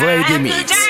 Friday Mix.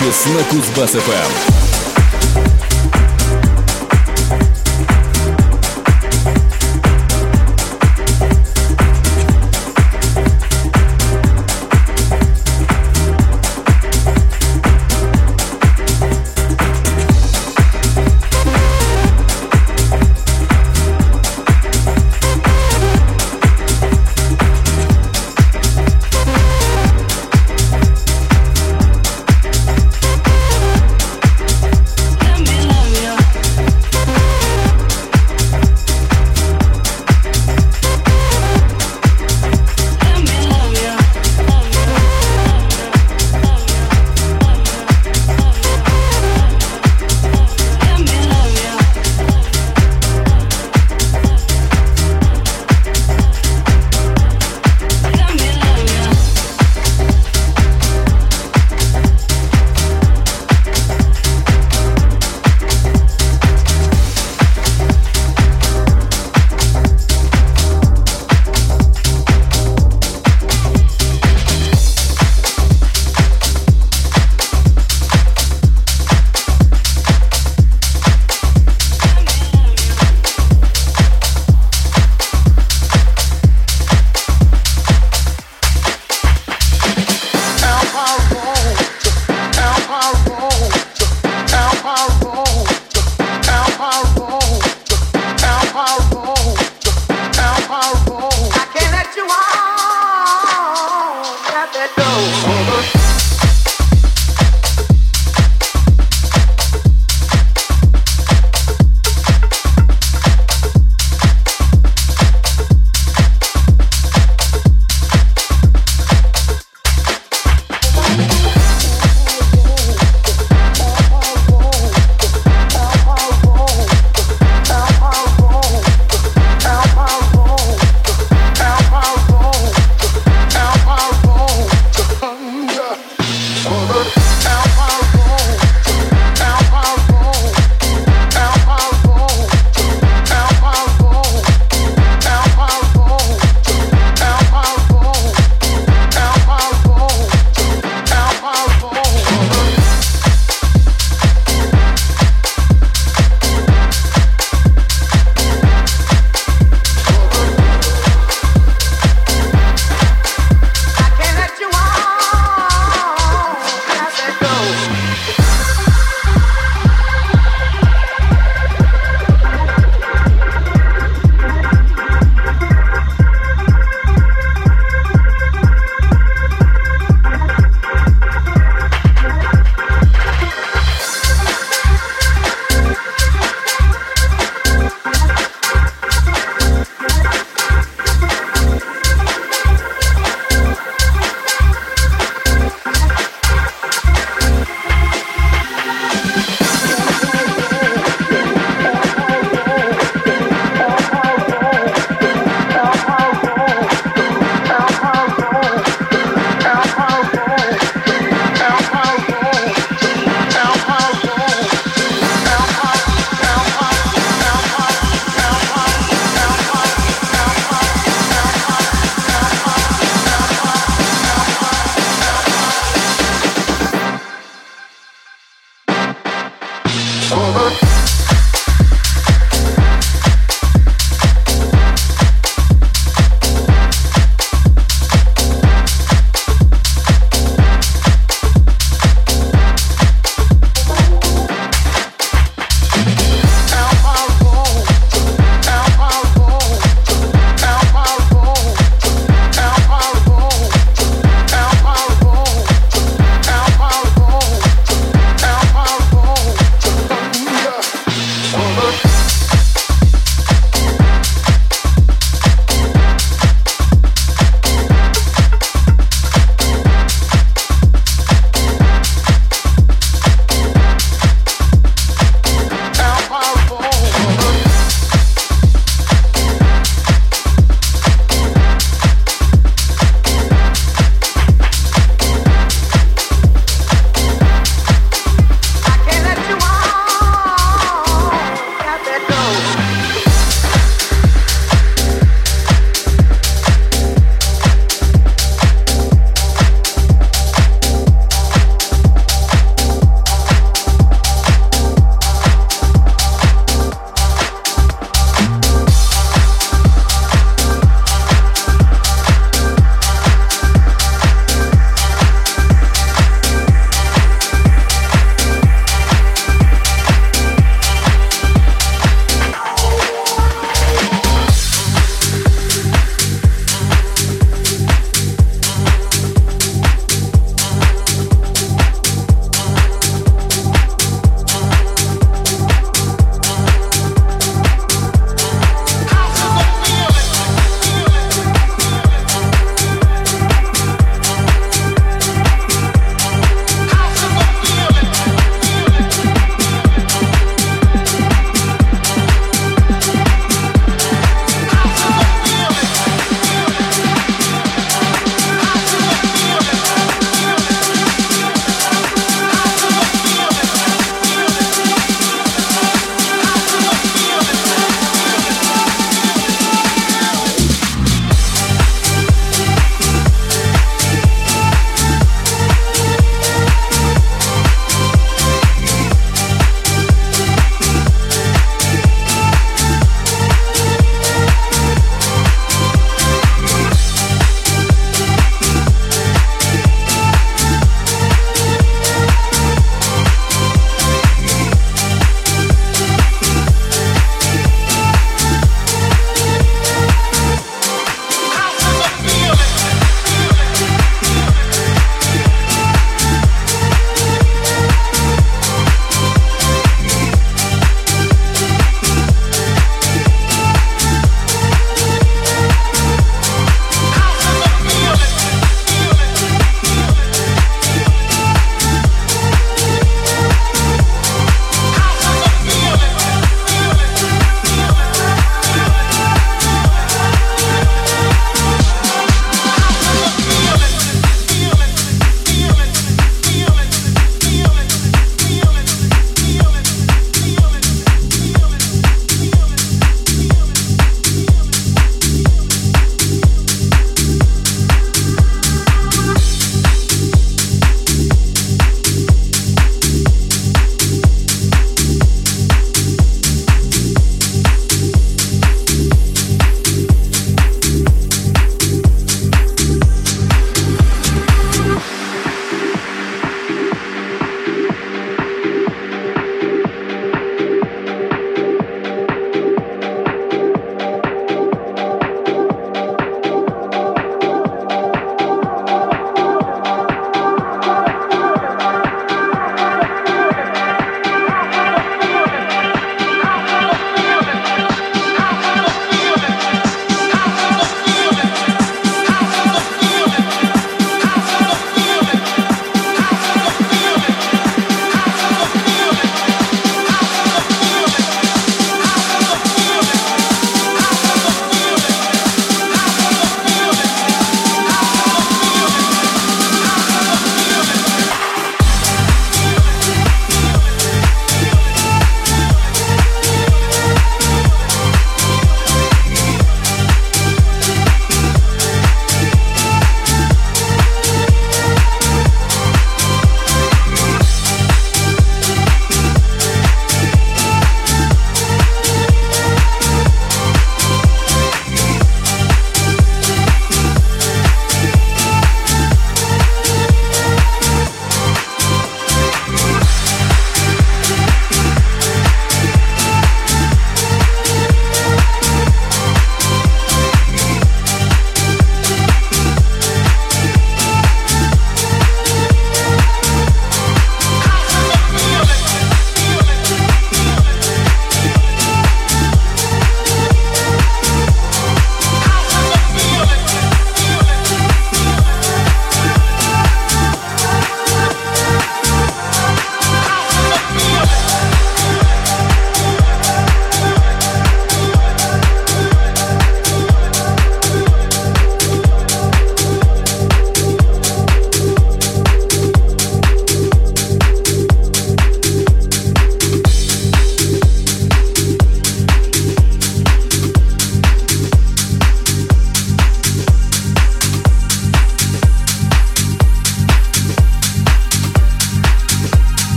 ночи на Кузбасс-ФМ.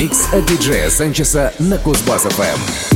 Микс от диджея Санчеса на Кузбасс-ФМ.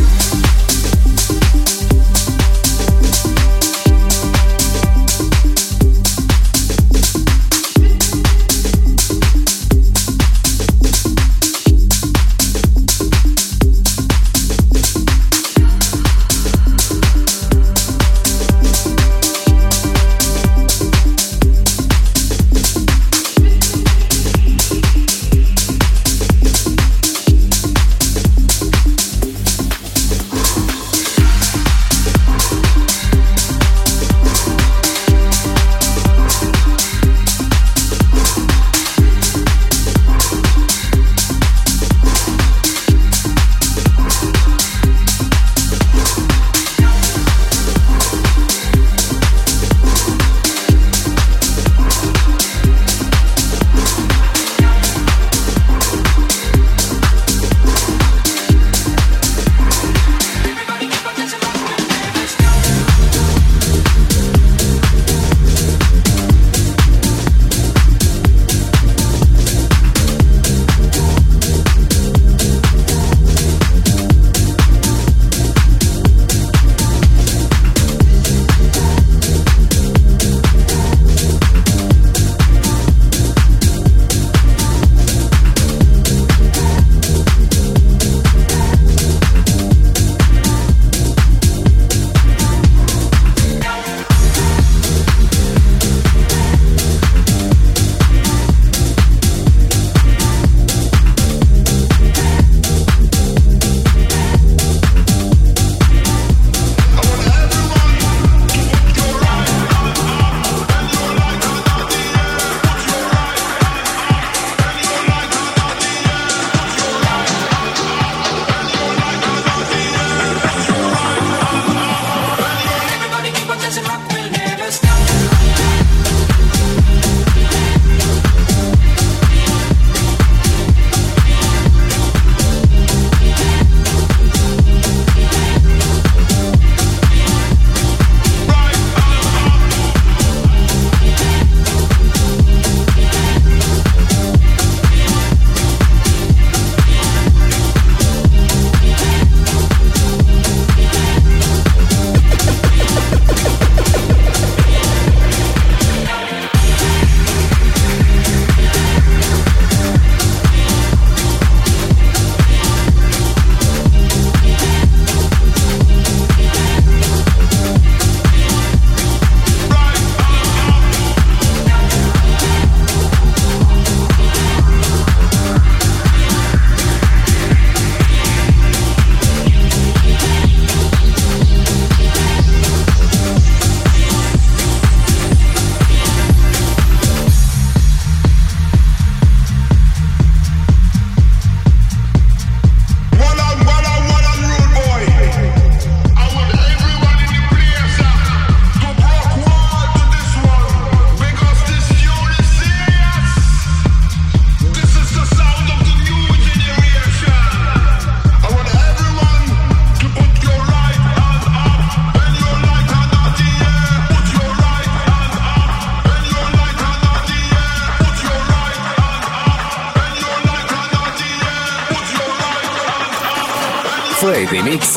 Лайт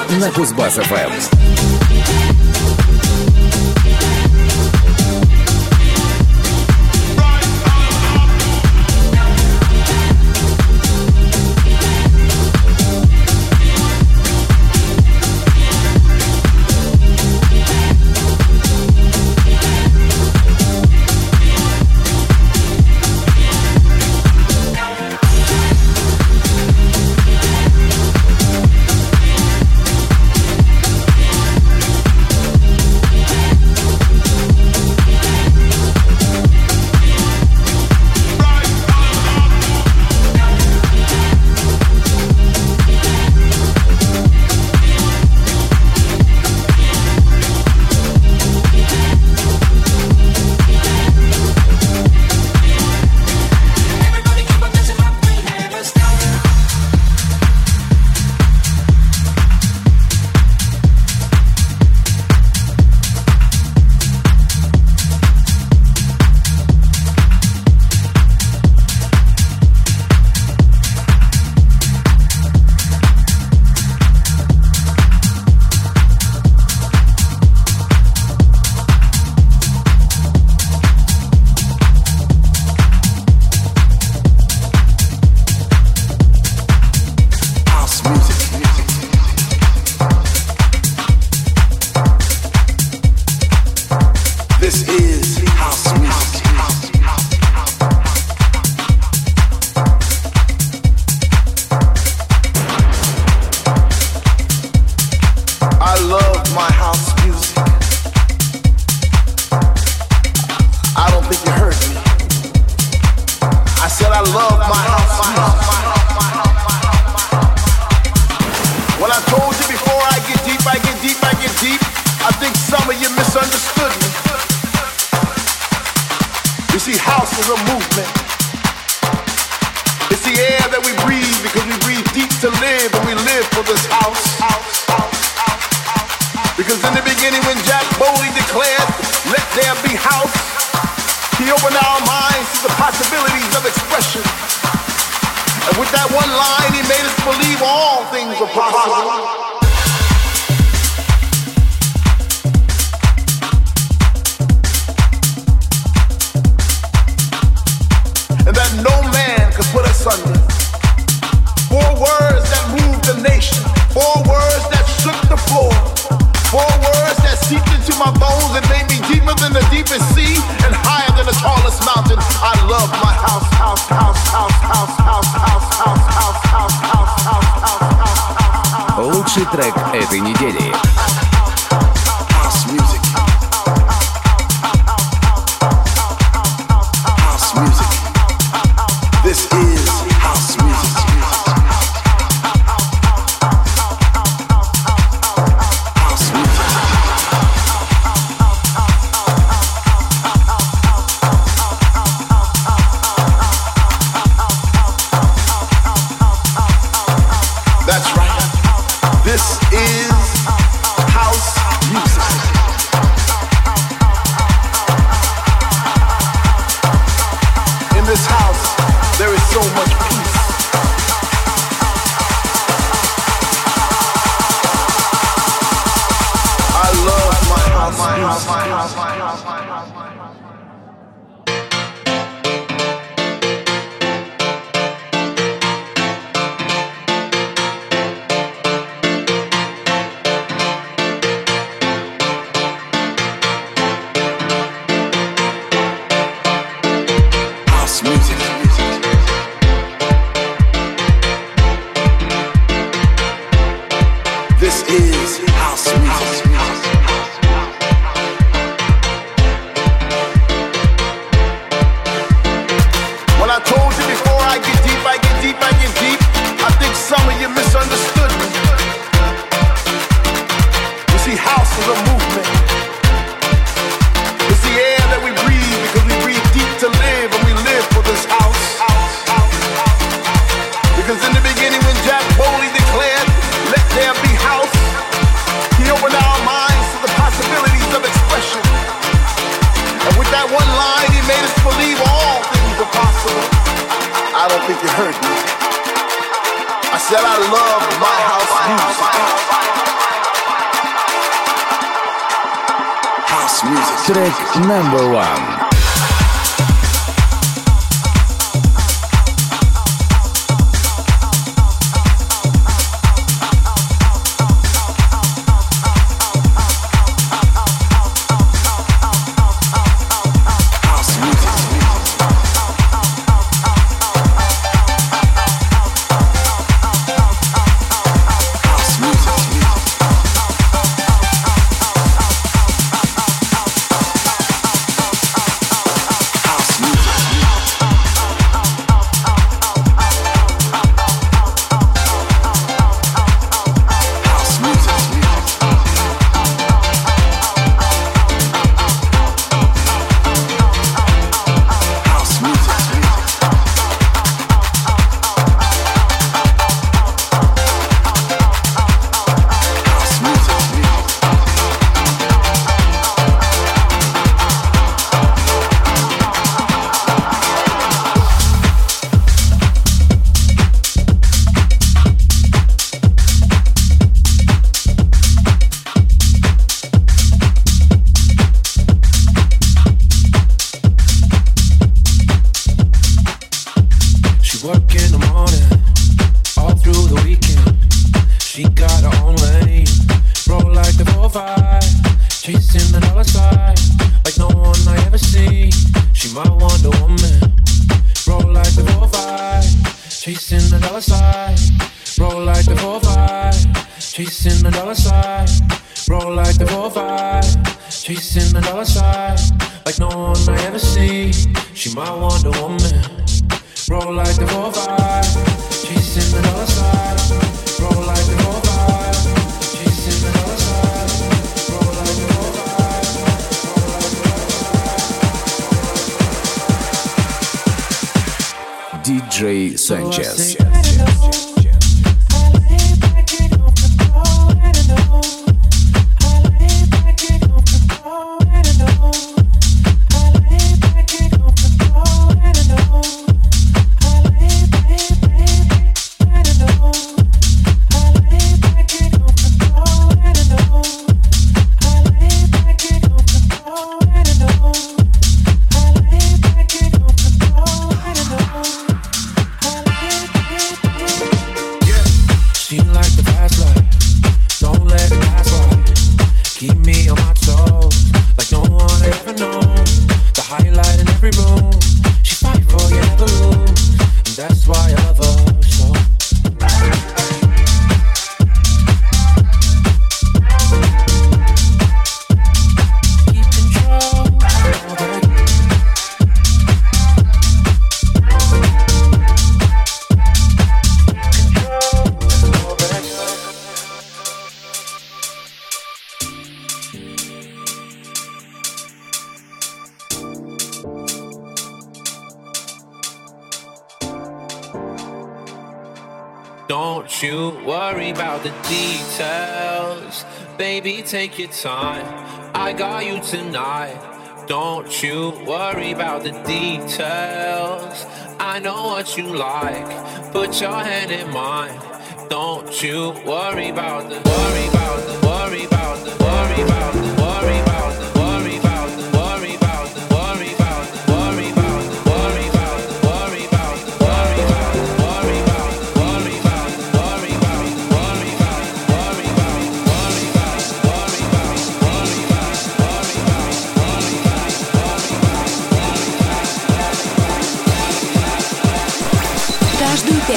и на Кузбасс-ФМ. диджей Санчес. Санчес. take your time. I got you tonight. Don't you worry about the details. I know what you like. Put your hand in mine. Don't you worry about the worry about the worry about the worry about the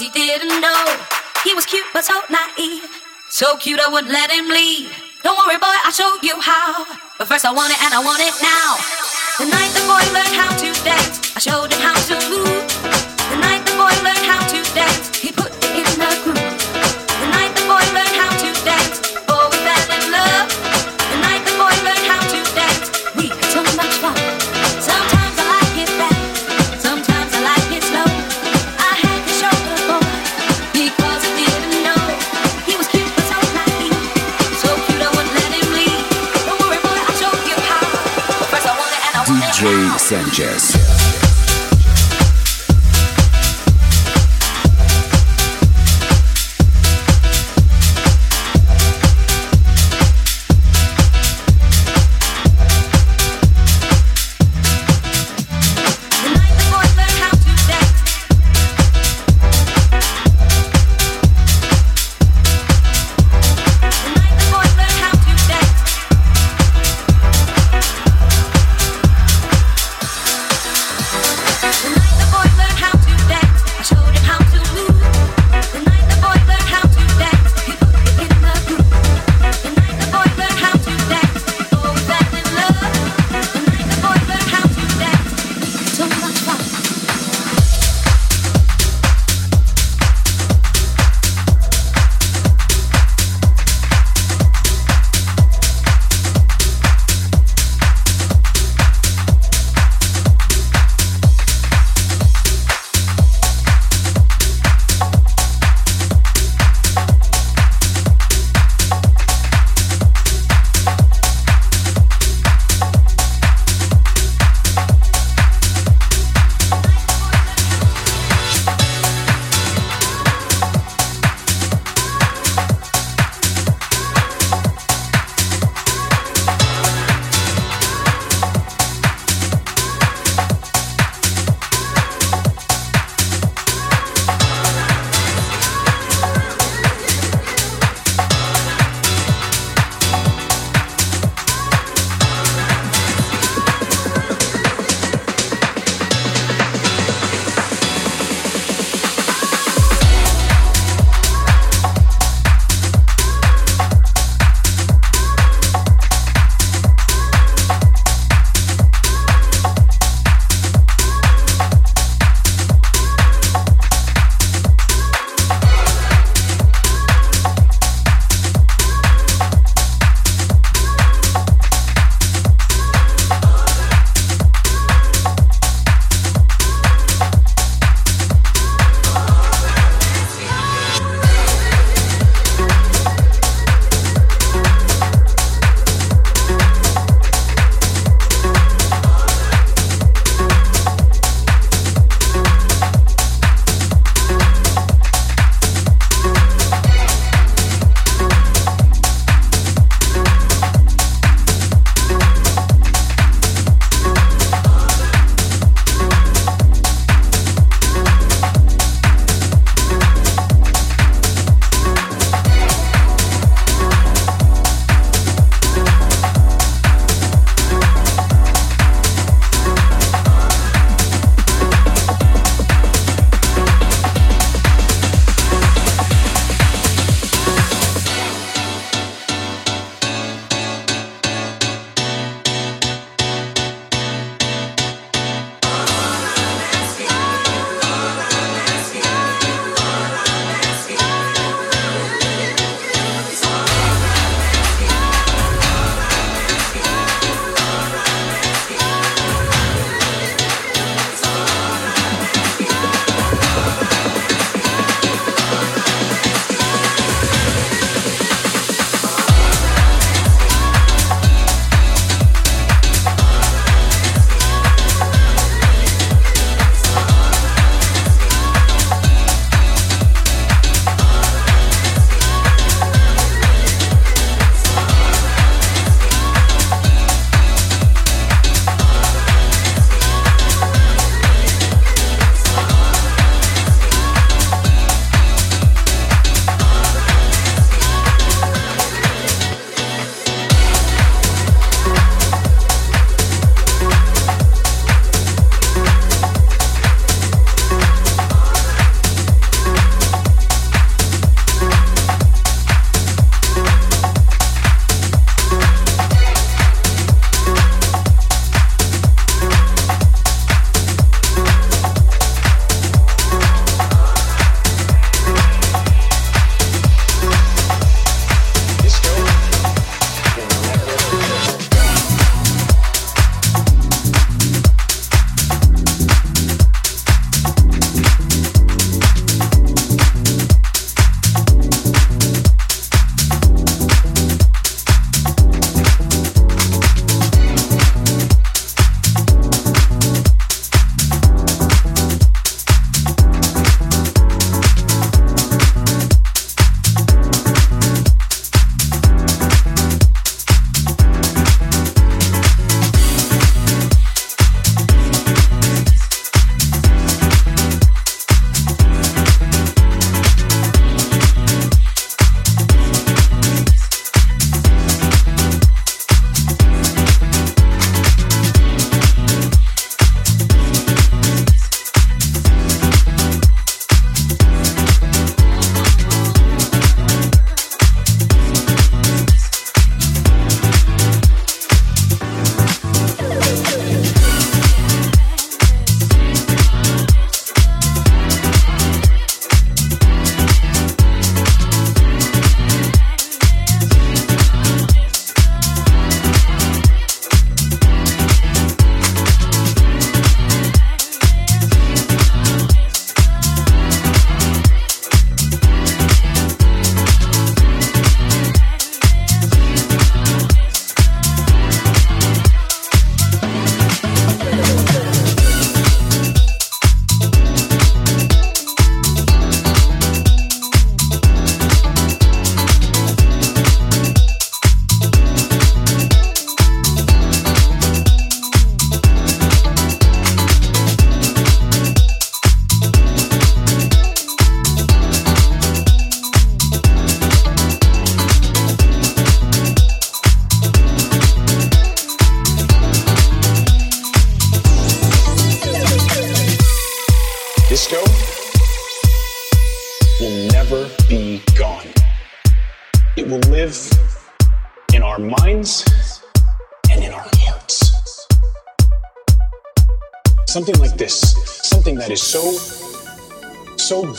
cause he didn't know. He was cute but so naive. So cute I wouldn't let him leave. Don't worry, boy, I'll show you how. But first I want it and I want it now. The night the boy learned how to dance, I showed him how to move. Sanchez.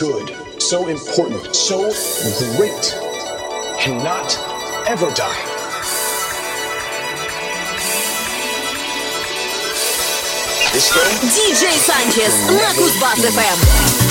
good, so important, so great, cannot ever die. DJ Sanchez на Кузбасс-ФМ.